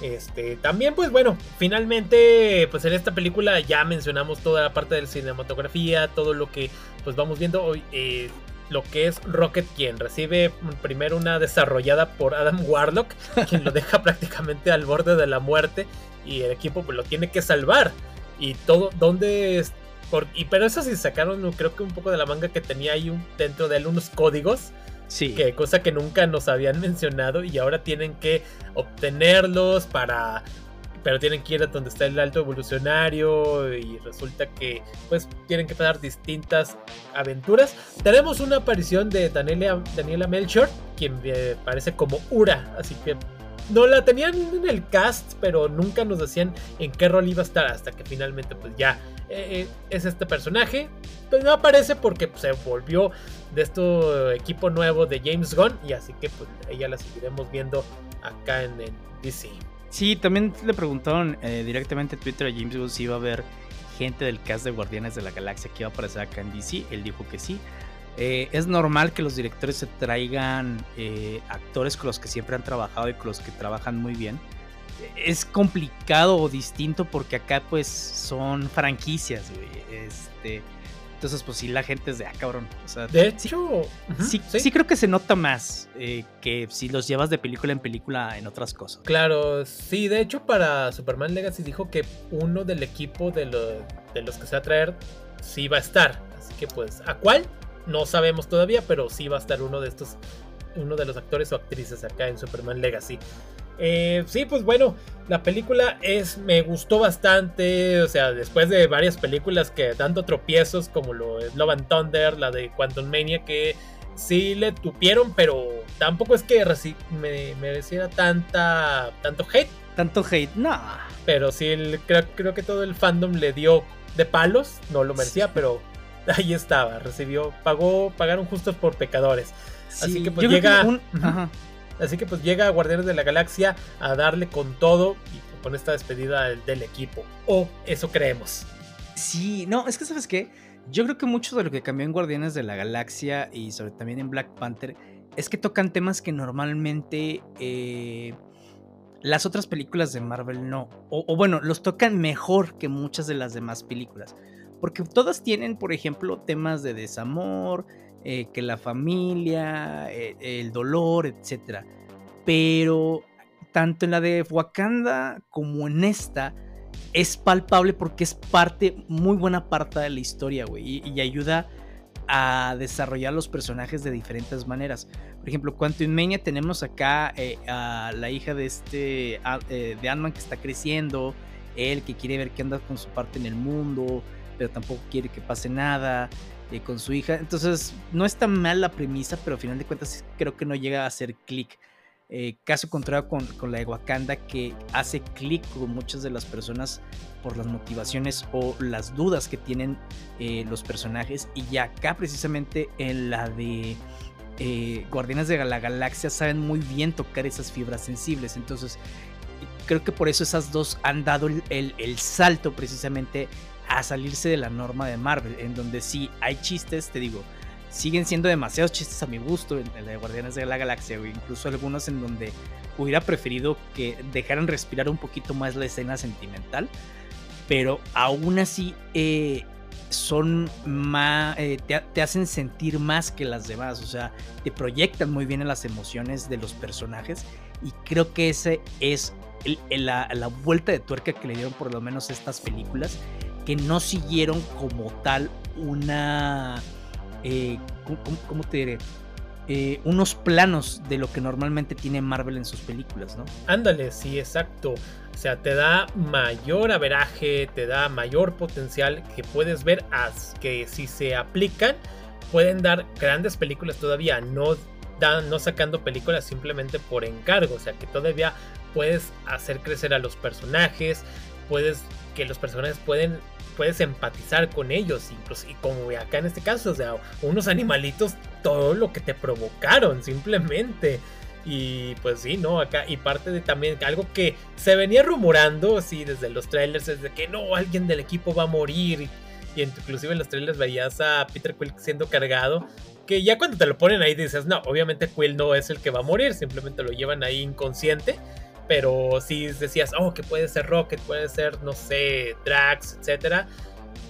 Este, también, pues bueno, finalmente, pues en esta película ya mencionamos toda la parte de la cinematografía, todo lo que pues vamos viendo hoy. Eh, lo que es Rocket, quien recibe primero una desarrollada por Adam Warlock, quien lo deja prácticamente al borde de la muerte y el equipo pues, lo tiene que salvar. Y todo, ¿dónde por, y pero eso sí sacaron, creo que un poco de la manga que tenía ahí dentro de él unos códigos. Sí. Que cosa que nunca nos habían mencionado y ahora tienen que obtenerlos para pero tienen que ir a donde está el alto evolucionario y resulta que pues tienen que pasar distintas aventuras. Tenemos una aparición de Daniela, Daniela Melchor, quien eh, parece como Ura, así que no la tenían en el cast, pero nunca nos decían en qué rol iba a estar hasta que finalmente pues ya eh, eh, es este personaje. Pues no aparece porque pues, se volvió de este equipo nuevo de James Gunn y así que pues ella la seguiremos viendo acá en, en DC. Sí, también le preguntaron eh, directamente en Twitter a James Gunn si iba a haber gente del cast de Guardianes de la Galaxia que iba a aparecer acá en DC. Él dijo que sí. Eh, es normal que los directores se traigan actores con los que siempre han trabajado y con los que trabajan muy bien. Es complicado o distinto porque acá pues son franquicias, Este, entonces, pues sí, la gente es de, ah, cabrón. O sea, de hecho, sí, sí, creo que se nota más eh, que si los llevas de película en película en otras cosas. Claro, sí, de hecho, para Superman Legacy dijo que uno del equipo de, de los que se va a traer sí va a estar. Así que, pues, ¿a cuál? No sabemos todavía, pero sí va a estar uno de estos, uno de los actores o actrices acá en Superman Legacy. Eh, sí, pues bueno, la película es, me gustó bastante, o sea, después de varias películas que tanto tropiezos como lo es Love and Thunder, la de Quantum Mania, que sí le tupieron, pero tampoco es que me mereciera tanta, tanto hate. Tanto hate, no. Pero sí, creo, creo que todo el fandom le dio de palos, no lo merecía, pero ahí estaba, recibió, pagó, pagaron justos por pecadores. Así que pues llega... Así que pues llega Guardianes de la Galaxia a darle con todo y con esta despedida del, equipo. O eso creemos. Sí, no, es que sabes qué, yo creo que mucho de lo que cambió en Guardianes de la Galaxia y sobre también en Black Panther es que tocan temas que normalmente eh, las otras películas de Marvel no. O, bueno, los tocan mejor que muchas de las demás películas. Porque todas tienen, por ejemplo, temas de desamor, eh, que la familia, eh, el dolor, etc. Pero tanto en la de Wakanda como en esta es palpable porque es parte, muy buena parte de la historia, güey, y, ayuda a desarrollar los personajes de diferentes maneras. Por ejemplo, Quantum Mania tenemos acá eh, a la hija de este de Ant-Man que está creciendo, él que quiere ver qué anda con su parte en el mundo, pero tampoco quiere que pase nada eh, con su hija. Entonces, no está mal la premisa, pero al final de cuentas creo que no llega a hacer clic. Eh, caso contrario con, con, la de Wakanda, que hace clic con muchas de las personas por las motivaciones o las dudas que tienen eh, los personajes. Y acá, precisamente en la de Guardianes de la Galaxia, saben muy bien tocar esas fibras sensibles. Entonces, creo que por eso esas dos han dado el, salto precisamente a salirse de la norma de Marvel, en donde sí hay chistes, te digo, siguen siendo demasiados chistes a mi gusto en, la de Guardianes de la Galaxia, o incluso algunos en donde hubiera preferido que dejaran respirar un poquito más la escena sentimental, pero aún así eh, son más, eh, te, hacen sentir más que las demás, o sea, te proyectan muy bien en las emociones de los personajes y creo que ese es la, vuelta de tuerca que le dieron por lo menos estas películas, que no siguieron como tal una... Eh, ¿cómo, te diré? Eh, unos planos de lo que normalmente tiene Marvel en sus películas, ¿no? Ándale, sí, exacto. O sea, te da mayor averaje, te da mayor potencial que puedes ver que si se aplican, pueden dar grandes películas todavía, no, dan, no sacando películas simplemente por encargo. O sea, que todavía puedes hacer crecer a los personajes, puedes que los personajes pueden puedes empatizar con ellos, incluso y como acá en este caso, o sea, unos animalitos todo lo que te provocaron simplemente. Y pues sí, ¿no? Acá, y parte de también algo que se venía rumorando, sí, desde los trailers, es de que no, alguien del equipo va a morir. Y, inclusive en los trailers veías a Peter Quill siendo cargado. Que ya cuando te lo ponen ahí dices, no, obviamente Quill no es el que va a morir, simplemente lo llevan ahí inconsciente pero si decías, oh, que puede ser Rocket, puede ser, no sé, Drax, etcétera.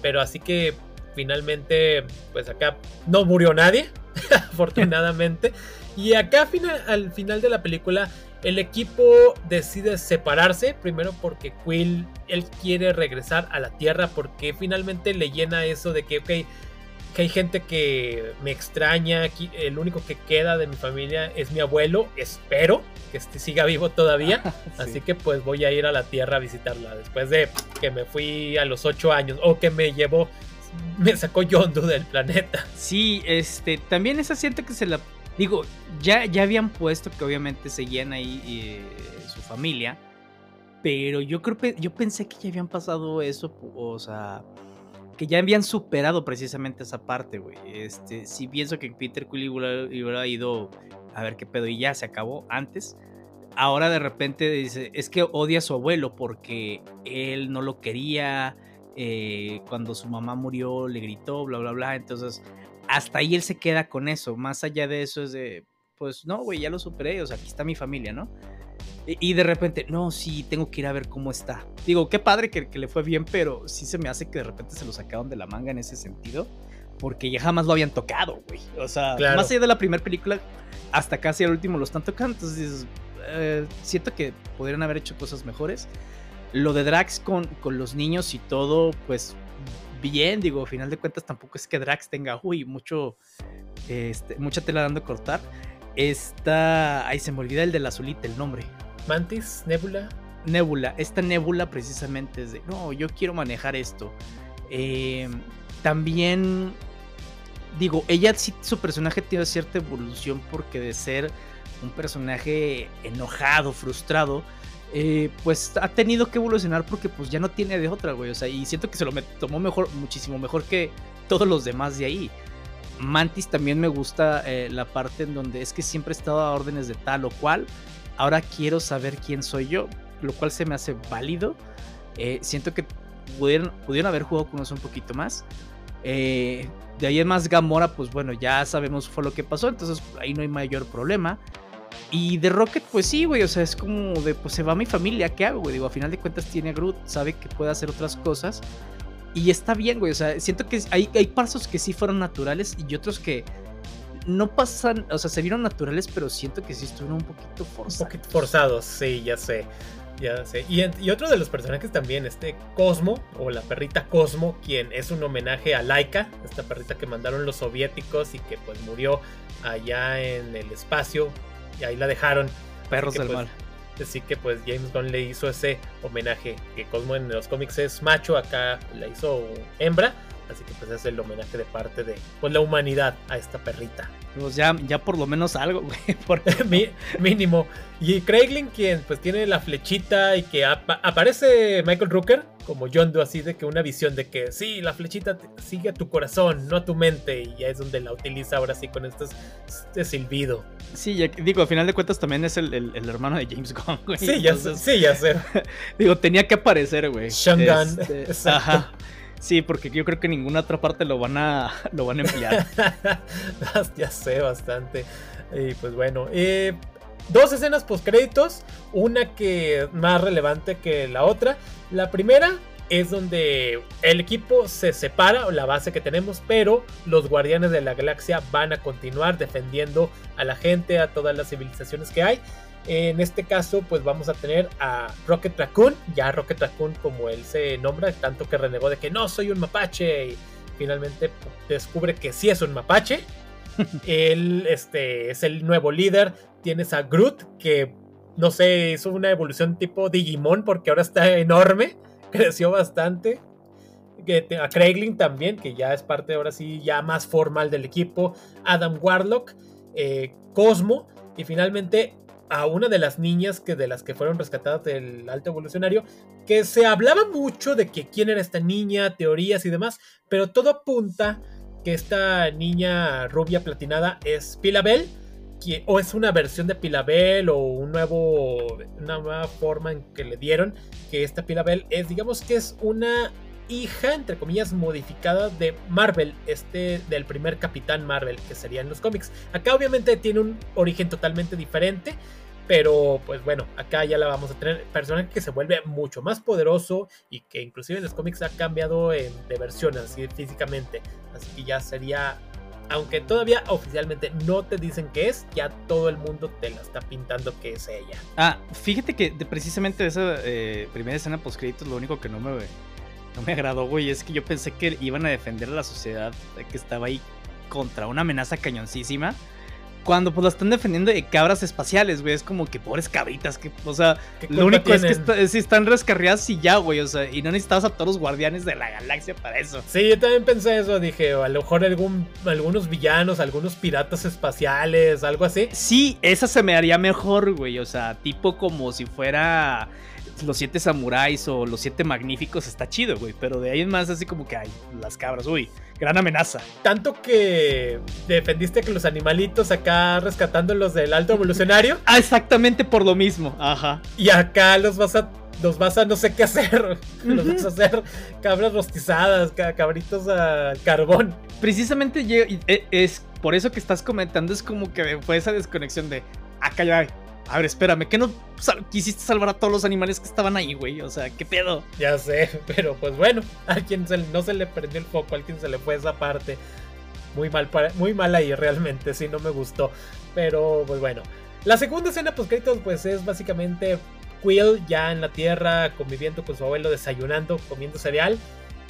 Pero así que finalmente, pues acá no murió nadie, afortunadamente. Y acá al final de la película, el equipo decide separarse, primero porque Quill, él quiere regresar a la Tierra, porque finalmente le llena eso de que, ok, que hay gente que me extraña, aquí el único que queda de mi familia es mi abuelo, espero que este siga vivo todavía, así que pues voy a ir a la tierra a visitarla después de que me fui a los ocho años o que me llevó, me sacó Yondu del planeta. Sí, este, también esa siento que se la, digo, ya, ya habían puesto que obviamente seguían ahí eh, su familia, pero yo creo que, yo pensé que ya habían pasado eso, o sea que ya habían superado precisamente esa parte, güey. Este, si pienso que Peter Quill hubiera, ido a ver qué pedo y ya se acabó antes, ahora de repente dice, es que odia a su abuelo porque él no lo quería, eh, cuando su mamá murió le gritó, bla, bla, bla. Entonces, hasta ahí él se queda con eso. Más allá de eso es de, pues no, güey, ya lo superé, o sea, aquí está mi familia, ¿no? Y de repente, no, sí, tengo que ir a ver cómo está. Digo, qué padre que, le fue bien, pero sí se me hace que de repente se lo sacaron de la manga en ese sentido. Porque ya jamás lo habían tocado, güey. O sea, más allá de la primera película, hasta casi el último lo están tocando. Entonces, eh, siento que podrían haber hecho cosas mejores. Lo de Drax con, con los niños y todo, pues bien, digo, al final de cuentas tampoco es que Drax tenga, uy, mucho, este, mucha tela dando a cortar. Está, ay, se me olvida el de la azulita, el nombre. Mantis, Nebula. Nebula, esta Nebula precisamente es de, no, yo quiero manejar esto. Eh, también, digo, ella sí, su personaje tiene cierta evolución porque de ser un personaje enojado, frustrado, eh, pues ha tenido que evolucionar porque pues ya no tiene de otra, güey. O sea, y siento que se lo tomó mejor, muchísimo mejor que todos los demás de ahí. Mantis también me gusta eh, la parte en donde es que siempre he estado a órdenes de tal o cual ahora quiero saber quién soy yo, lo cual se me hace válido. Eh, siento que pudieron, haber jugado con eso un poquito más. Eh, de ahí en más Gamora, pues bueno, ya sabemos fue lo que pasó, entonces ahí no hay mayor problema. Y de Rocket, pues sí, güey, o sea, es como de, pues se va mi familia, ¿qué hago, güey? Digo, a final de cuentas tiene Groot, sabe que puede hacer otras cosas. Y está bien, güey, o sea, siento que hay, hay pasos que sí fueron naturales y otros que no pasan, o sea, se vieron naturales, pero siento que sí estuvieron un poquito forzados. Un poquito forzados, sí, ya sé. Ya sé. Y, y, otro de los personajes también, este Cosmo, o la perrita Cosmo, quien es un homenaje a Laika, esta perrita que mandaron los soviéticos y que pues murió allá en el espacio, y ahí la dejaron. Perros del pues, mal. Así que pues James Gunn le hizo ese homenaje. Que Cosmo en los cómics es macho, acá la hizo hembra. Así que pues es el homenaje de parte de pues, la humanidad a esta perrita. Pues ya, ya por lo menos algo, güey. Por... mínimo. Y Craiglin, quien pues tiene la flechita y que aparece Michael Rooker como John Doe, así de que una visión de que sí, la flechita sigue a tu corazón, no a tu mente. Y ya es donde la utiliza ahora sí con este, este silbido. Sí, ya, digo, al final de cuentas también es el, el, hermano de James Gunn, güey. Sí, ya, sí, ya sé. digo, tenía que aparecer, güey. Shangan. Este, ajá. Sí, porque yo creo que ninguna otra parte lo van a, lo van a enviar. ya sé bastante. Y pues bueno, eh, dos escenas post créditos, una que más relevante que la otra. La primera es donde el equipo se separa, la base que tenemos, pero los guardianes de la galaxia van a continuar defendiendo a la gente, a todas las civilizaciones que hay. En este caso, pues vamos a tener a Rocket Raccoon, ya Rocket Raccoon como él se nombra, tanto que renegó de que no soy un mapache y finalmente descubre que sí es un mapache. él este, es el nuevo líder. Tienes a Groot, que no sé, hizo una evolución tipo Digimon porque ahora está enorme, creció bastante. A Craiglin también, que ya es parte ahora sí ya más formal del equipo. Adam Warlock, eh, Cosmo y finalmente a una de las niñas que de las que fueron rescatadas del alto evolucionario, que se hablaba mucho de que quién era esta niña, teorías y demás, pero todo apunta que esta niña rubia platinada es Pilabel, o es una versión de Pilabel o un nuevo, una nueva forma en que le dieron, que esta Pilabel es, digamos que es una hija, entre comillas, modificada de Marvel, este del primer Capitán Marvel que sería en los cómics. Acá obviamente tiene un origen totalmente diferente, pero pues bueno, acá ya la vamos a tener. Personaje que se vuelve mucho más poderoso y que inclusive en los cómics ha cambiado de versión así físicamente. Así que ya sería aunque todavía oficialmente no te dicen qué es, ya todo el mundo te la está pintando que es ella. Ah, fíjate que precisamente esa eh, primera escena post créditos lo único que no me no me agradó, güey, es que yo pensé que iban a defender a la sociedad que estaba ahí contra una amenaza cañoncísima. Cuando pues la están defendiendo de cabras espaciales, güey. Es como que pobres cabritas. Que, o sea, lo único es que si están rescarriadas y ya, güey. O sea, y no necesitabas a todos los guardianes de la galaxia para eso. Sí, yo también pensé eso. Dije, a lo mejor algún, algunos villanos, algunos piratas espaciales, algo así. Sí, esa se me haría mejor, güey. O sea, tipo como si fuera los siete samuráis o los siete magníficos está chido, güey. Pero de ahí en más así como que hay las cabras, uy, gran amenaza. Tanto que defendiste que los animalitos acá rescatando los del alto evolucionario. ah, exactamente por lo mismo. Ajá. Y acá los vas a los vas a no sé qué hacer. Los vas a hacer cabras rostizadas, cabritos a carbón. Precisamente e, es por eso que estás comentando, es como que fue esa desconexión de acá ya a ver, espérame, ¿qué no quisiste salvar a todos los animales que estaban ahí, güey? O sea, ¿qué pedo? Ya sé, pero pues bueno, a quien no se le prendió el foco, a alguien se le fue esa parte. Muy mal, muy mal ahí realmente, sí, no me gustó. Pero pues bueno. La segunda escena pues créditos pues es básicamente Quill ya en la tierra conviviendo con su abuelo, desayunando, comiendo cereal.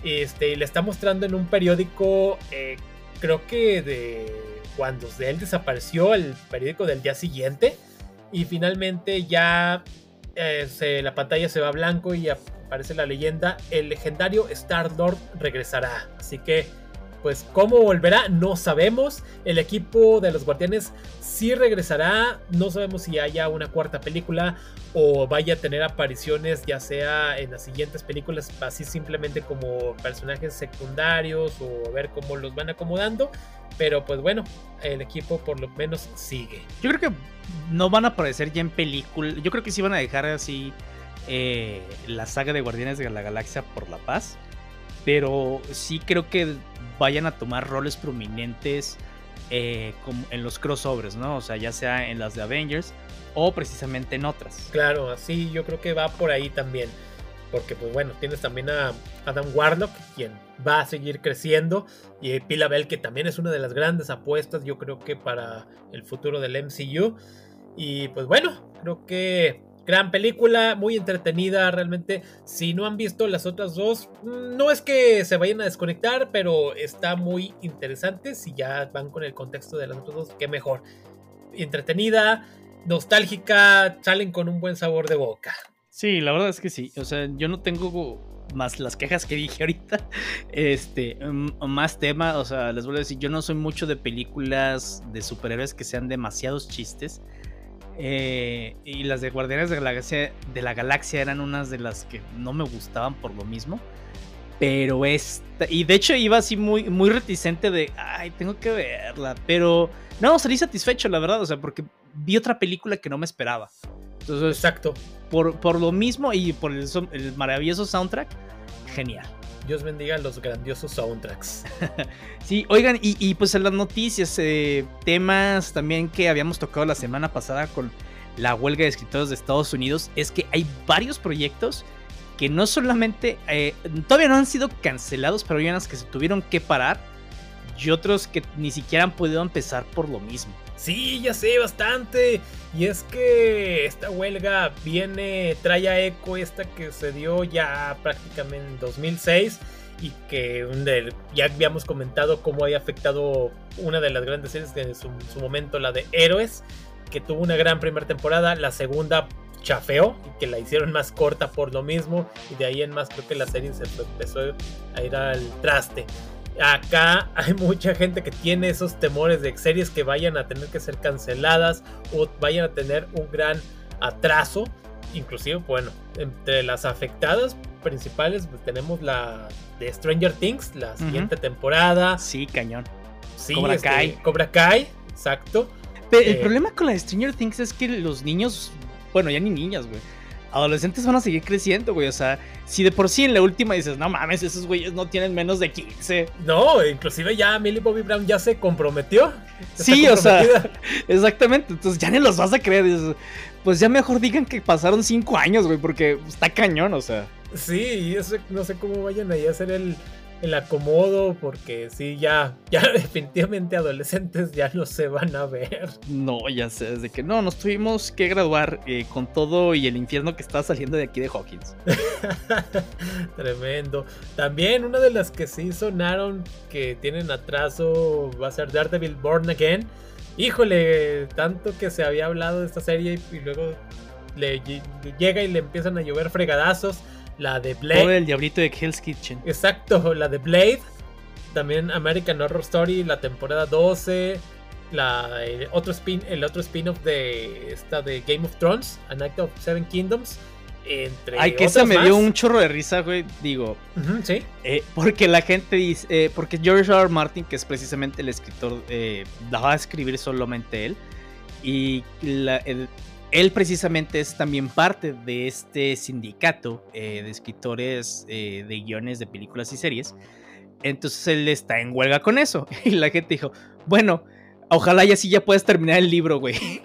Este, y le está mostrando en un periódico, eh, creo que de cuando él desapareció, el periódico del día siguiente y finalmente ya eh, la pantalla se va a blanco y aparece la leyenda, el legendario Star-Lord regresará. Así que, pues, ¿cómo volverá? No sabemos. El equipo de los Guardianes sí regresará. No sabemos si haya una cuarta película o vaya a tener apariciones ya sea en las siguientes películas, así simplemente como personajes secundarios o ver cómo los van acomodando. Pero pues bueno, el equipo por lo menos sigue. Yo creo que no van a aparecer ya en película. Yo creo que sí van a dejar así eh, la saga de Guardianes de la Galaxia por la paz. Pero sí creo que vayan a tomar roles prominentes eh, en los crossovers, ¿no? O sea, ya sea en las de Avengers o precisamente en otras. Claro, así yo creo que va por ahí también. Porque, pues bueno, tienes también a Adam Warlock, quien va a seguir creciendo. Y Pila Bell, que también es una de las grandes apuestas, yo creo que para el futuro del MCU. Y pues bueno, creo que gran película, muy entretenida realmente. Si no han visto las otras dos, no es que se vayan a desconectar, pero está muy interesante. Si ya van con el contexto de las otras dos, qué mejor. Entretenida, nostálgica, salen con un buen sabor de boca. Sí, la verdad es que sí. O sea, yo no tengo más las quejas que dije ahorita. Este, más tema, o sea, les voy a decir, yo no soy mucho de películas de superhéroes que sean demasiados chistes. Eh, y las de Guardianes de la, Galaxia, de la Galaxia eran unas de las que no me gustaban por lo mismo. Pero esta, y de hecho iba así muy, muy reticente de, ay, tengo que verla. Pero no, salí satisfecho, la verdad, o sea, porque vi otra película que no me esperaba. Entonces, Exacto. Por, por lo mismo y por el, el maravilloso soundtrack, genial. Dios bendiga los grandiosos soundtracks. sí, oigan, y, pues en las noticias, eh, temas también que habíamos tocado la semana pasada con la huelga de escritores de Estados Unidos, es que hay varios proyectos que no solamente, eh, todavía no han sido cancelados, pero hay unas que se tuvieron que parar y otros que ni siquiera han podido empezar por lo mismo. Sí, ya sé, bastante. Y es que esta huelga viene, trae a eco esta que se dio ya prácticamente en 2006 y que ya habíamos comentado cómo había afectado una de las grandes series en su, momento, la de Héroes, que tuvo una gran primera temporada, la segunda chafeó y que la hicieron más corta por lo mismo y de ahí en más creo que la serie se empezó a ir al traste acá hay mucha gente que tiene esos temores de series que vayan a tener que ser canceladas o vayan a tener un gran atraso. Inclusive, bueno, entre las afectadas principales pues, tenemos la de Stranger Things, la siguiente temporada. Sí, cañón. Sí, Cobra este, Kai. Cobra Kai, exacto. Pero el eh, problema con la de Stranger Things es que los niños, bueno, ya ni niñas, güey adolescentes van a seguir creciendo, güey. O sea, si de por sí en la última dices, no mames, esos güeyes no tienen menos de 15. No, inclusive ya Millie Bobby Brown ya se comprometió. sí, o sea, exactamente. Entonces ya ni los vas a creer. pues ya mejor digan que pasaron 5 años, güey, porque está cañón, o sea. Sí, y eso no sé cómo vayan ahí a hacer el el acomodo, porque sí, ya, ya definitivamente adolescentes ya no se van a ver. No, ya sé, desde que no, nos tuvimos que graduar eh, con todo y el infierno que está saliendo de aquí de Hawkins. Tremendo. También una de las que sí sonaron que tienen atraso va a ser Daredevil Born Again. Híjole, tanto que se había hablado de esta serie y, luego le llega y le empiezan a llover fregadazos la de Blade. O el diablito de Hell's Kitchen. Exacto, la de Blade. También American Horror Story, la temporada 12. La, el otro spin, el otro spin-off de esta de Game of Thrones, A Night of Seven Kingdoms. Entre Ay, que esa me dio un chorro de risa, güey. Digo, sí. Eh, porque la gente dice, eh, porque George R. R. Martin, que es precisamente el escritor, eh, la va a escribir solamente él. Y la, el, él precisamente es también parte de este sindicato eh, de escritores eh, de guiones de películas y series. Entonces él está en huelga con eso. Y la gente dijo, bueno, ojalá ya sí ya puedas terminar el libro, güey.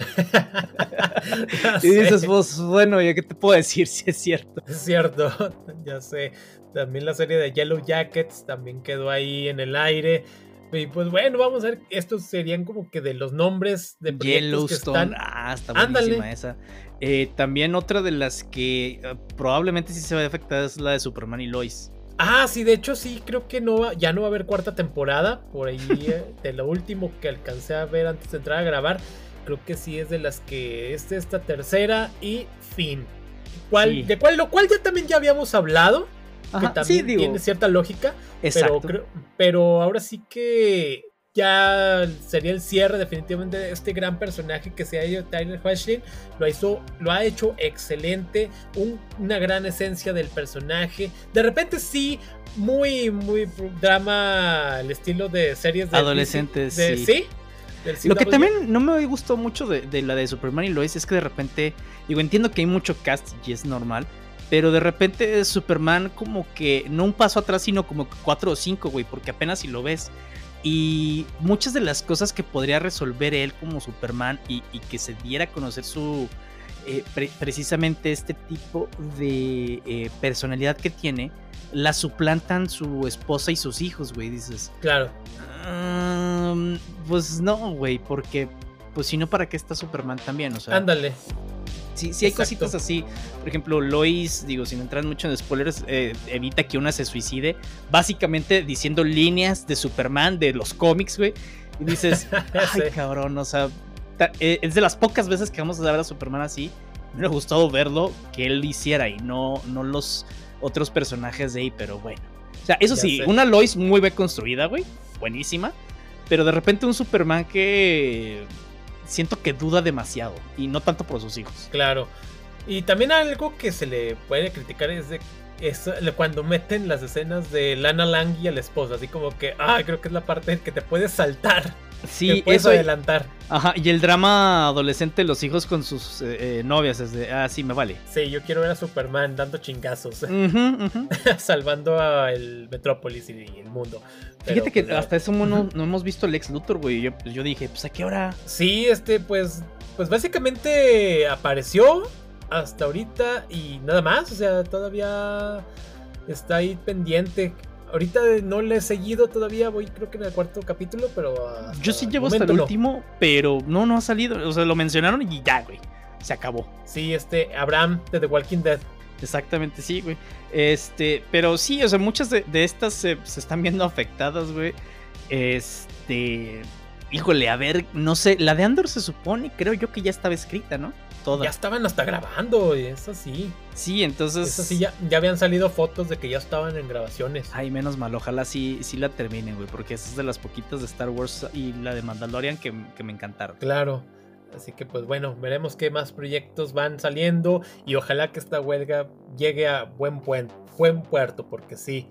y dices, pues bueno, ¿ya qué te puedo decir si es cierto? Es cierto, ya sé. También la serie de Yellow Jackets también quedó ahí en el aire. Y pues bueno, vamos a ver, estos serían como que de los nombres de proyectos que están... ah, está buenísima esa. Eh, también otra de las que eh, probablemente sí se va a afectar es la de Superman y Lois. Ah, sí, de hecho sí, creo que no ya no va a haber cuarta temporada. Por ahí, eh, de lo último que alcancé a ver antes de entrar a grabar, creo que sí es de las que es esta tercera y fin. ¿Cuál, De cuál, lo cual ya también ya habíamos hablado que también tiene cierta lógica. Pero, pero ahora sí que ya sería el cierre definitivamente de este gran personaje que se ha ido Tyler Hoechlin. Lo, hizo, lo ha hecho excelente, una gran esencia del personaje. De repente sí, muy, muy drama, el estilo de series de adolescentes. sí. Lo que también no me gustó mucho de, de, la de Superman y Lois es que de repente, digo, entiendo que hay mucho cast y es normal, pero de repente Superman como que no un paso atrás, sino como cuatro o cinco, güey, porque apenas si lo ves. Y muchas de las cosas que podría resolver él como Superman y, que se diera a conocer su... Eh, precisamente este tipo de eh, personalidad que tiene, la suplantan su esposa y sus hijos, güey, dices. Claro. pues no, güey, porque pues si no, ¿para qué está Superman también? O sea, ándale. Sí, sí hay cositas así. Por ejemplo, Lois, digo, sin entrar mucho en spoilers, eh, evita que una se suicide. Básicamente diciendo líneas de Superman de los cómics, güey. Y dices, ay, cabrón, o sea, eh, es de las pocas veces que vamos a ver a Superman así. Me hubiera gustado verlo que él hiciera y no, no los otros personajes de ahí, pero bueno. O sea, eso sí, una Lois muy bien construida, güey. Buenísima. Pero de repente un Superman que siento que duda demasiado. Y no tanto por sus hijos. Claro. Y también algo que se le puede criticar es de cuando meten las escenas de Lana Lang y a la esposa, así como que, ah, creo que es la parte en que te puedes saltar. Sí, puedes adelantar. Ajá, y el drama adolescente, los hijos con sus eh, eh, novias, es de, ah, sí, me vale. Sí, yo quiero ver a Superman dando chingazos, salvando a el Metrópolis y el mundo. Fíjate que pues, hasta eso no, no, hemos visto el ex Luthor, güey. Yo, pues, yo dije, pues a qué hora. Sí, este, pues, pues básicamente apareció hasta ahorita y nada más, o sea, todavía está ahí pendiente. Ahorita no le he seguido todavía, voy creo que en el cuarto capítulo, pero... Yo sí llevo hasta el último, pero no, no ha salido, o sea, lo mencionaron y ya, güey, se acabó. Sí, este, Abraham de The Walking Dead. Exactamente, sí, güey. Este, pero sí, o sea, muchas de, estas se, se están viendo afectadas, güey. Este, híjole, a ver, no sé, la de Andor se supone, creo yo que ya estaba escrita, ¿no? Ya estaban hasta grabando, y eso sí. Sí, entonces. Eso sí, ya, ya habían salido fotos de que ya estaban en grabaciones. Ay, menos mal, ojalá sí, sí la terminen, güey, porque esa es de las poquitas de Star Wars y la de Mandalorian que, me encantaron. Claro. Así que pues bueno, veremos qué más proyectos van saliendo y ojalá que esta huelga llegue a buen, buen, buen puerto, porque sí,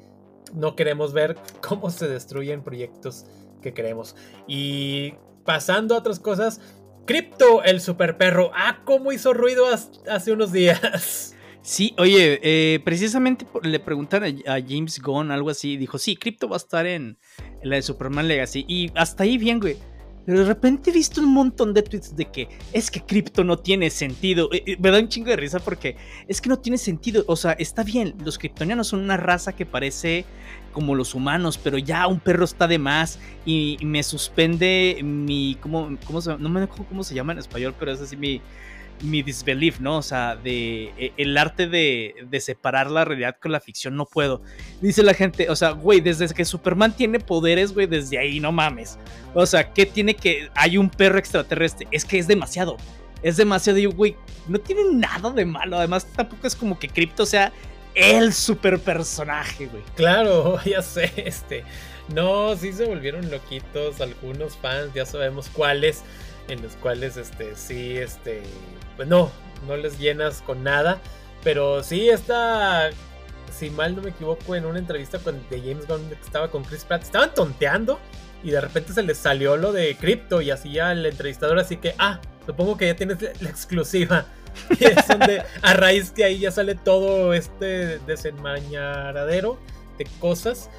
no queremos ver cómo se destruyen proyectos que queremos. Y pasando a otras cosas, Crypto, el super perro. Ah, cómo hizo ruido hace unos días. Sí, oye, eh, precisamente le preguntaron a, James Gunn algo así. Dijo, sí, Crypto va a estar en, la de Superman Legacy. Y hasta ahí bien, güey. Pero de repente he visto un montón de tweets de que es que cripto no tiene sentido. Eh, eh, me da un chingo de risa porque es que no tiene sentido. O sea, está bien, los kryptonianos son una raza que parece como los humanos, pero ya un perro está de más y me suspende mi. ¿Cómo, cómo se, no me acuerdo cómo se llama en español, pero es así mi mi disbelief, ¿no? O sea, de e, el arte de, de, separar la realidad con la ficción, no puedo. Dice la gente, o sea, güey, desde que Superman tiene poderes, güey, desde ahí, no mames. O sea, ¿qué tiene que... Hay un perro extraterrestre? Es que es demasiado. Es demasiado, yo, güey, no tiene nada de malo. Además, tampoco es como que Crypto sea el super personaje, güey. Claro, ya sé, este... No, sí se volvieron loquitos algunos fans, ya sabemos cuáles en los cuales este sí este pues no, no les llenas con nada. Pero sí, está, si mal no me equivoco, en una entrevista con, de James Gunn que estaba con Chris Pratt, estaban tonteando y de repente se les salió lo de cripto y así ya el entrevistador, así que, ah, supongo que ya tienes la exclusiva. Es donde a raíz de ahí ya sale todo este desenmañaradero de cosas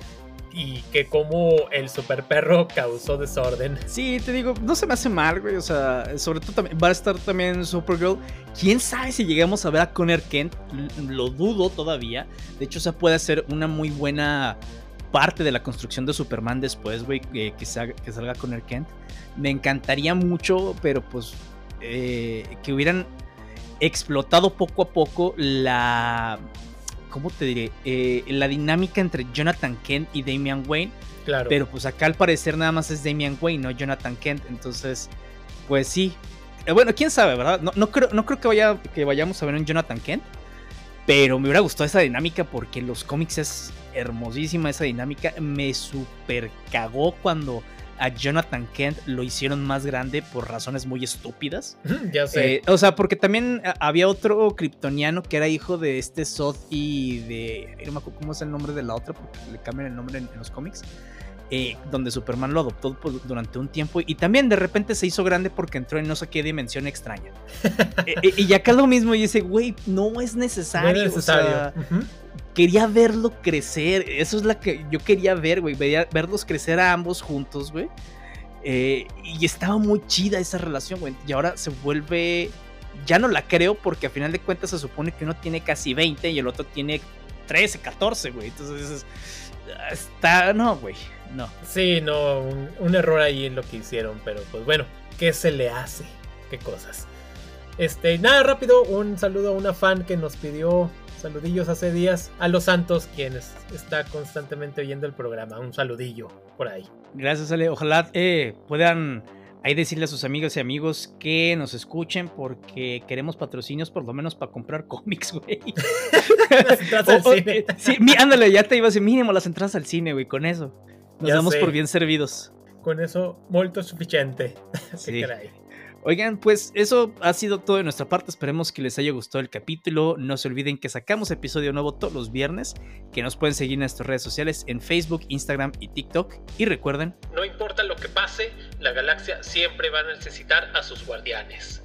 y que como el super perro causó desorden. Sí, te digo, no se me hace mal, güey. O sea, sobre todo también va a estar también Supergirl. Quién sabe si llegamos a ver a Conner Kent. Lo dudo todavía. De hecho, o sea, puede ser una muy buena parte de la construcción de Superman después, güey, que, que salga Conner Kent. Me encantaría mucho, pero pues eh, que hubieran explotado poco a poco la ¿cómo te diré? Eh, la dinámica entre Jonathan Kent y Damian Wayne. Claro. Pero pues acá al parecer nada más es Damian Wayne, no Jonathan Kent. Entonces, pues sí. Eh, bueno, quién sabe, ¿verdad? No, creo, no creo que, vaya, que vayamos a ver un Jonathan Kent. Pero me hubiera gustado esa dinámica porque los cómics es hermosísima esa dinámica. Me super cagó cuando a Jonathan Kent lo hicieron más grande por razones muy estúpidas. ya sé. Eh, o sea, porque también eh, había otro kryptoniano que era hijo de este Sod y de. No me acuerdo cómo es el nombre de la otra, porque le cambian el nombre en, los cómics. Eh, donde Superman lo adoptó durante un tiempo y también de repente se hizo grande porque entró en no sé qué dimensión extraña. y acá lo mismo y dice, güey, no es necesario. No es necesario quería verlo crecer. Eso es la que yo quería ver, güey. Verlos crecer a ambos juntos, güey. Eh, y estaba muy chida esa relación, güey. Y ahora se vuelve. Ya no la creo porque a final de cuentas se supone que uno tiene casi 20 y el otro tiene 13, 14, güey. Entonces, está. No, güey. No. Sí, no. Un error ahí en lo que hicieron. Pero pues bueno, ¿qué se le hace? ¿Qué cosas? Este, nada rápido, un saludo a una fan que nos pidió Saludillos hace días a los santos, quienes está constantemente oyendo el programa. Un saludillo por ahí. Gracias, Ale. Ojalá eh, puedan Ahí decirle a sus amigos y amigos que nos escuchen porque queremos patrocinios por lo menos para comprar cómics, güey. las entradas al cine. Sí, ándale, ya te iba a decir mínimo las entradas al cine, güey, con eso. Nos damos por bien servidos. Con eso, molto suficiente. Sí. Oigan, pues eso ha sido todo de nuestra parte. Esperemos que les haya gustado el capítulo. No se olviden que sacamos episodio nuevo todos los viernes, que nos pueden seguir en nuestras redes sociales en Facebook, Instagram y TikTok. Y recuerden, no importa lo que pase, la galaxia siempre va a necesitar a sus guardianes.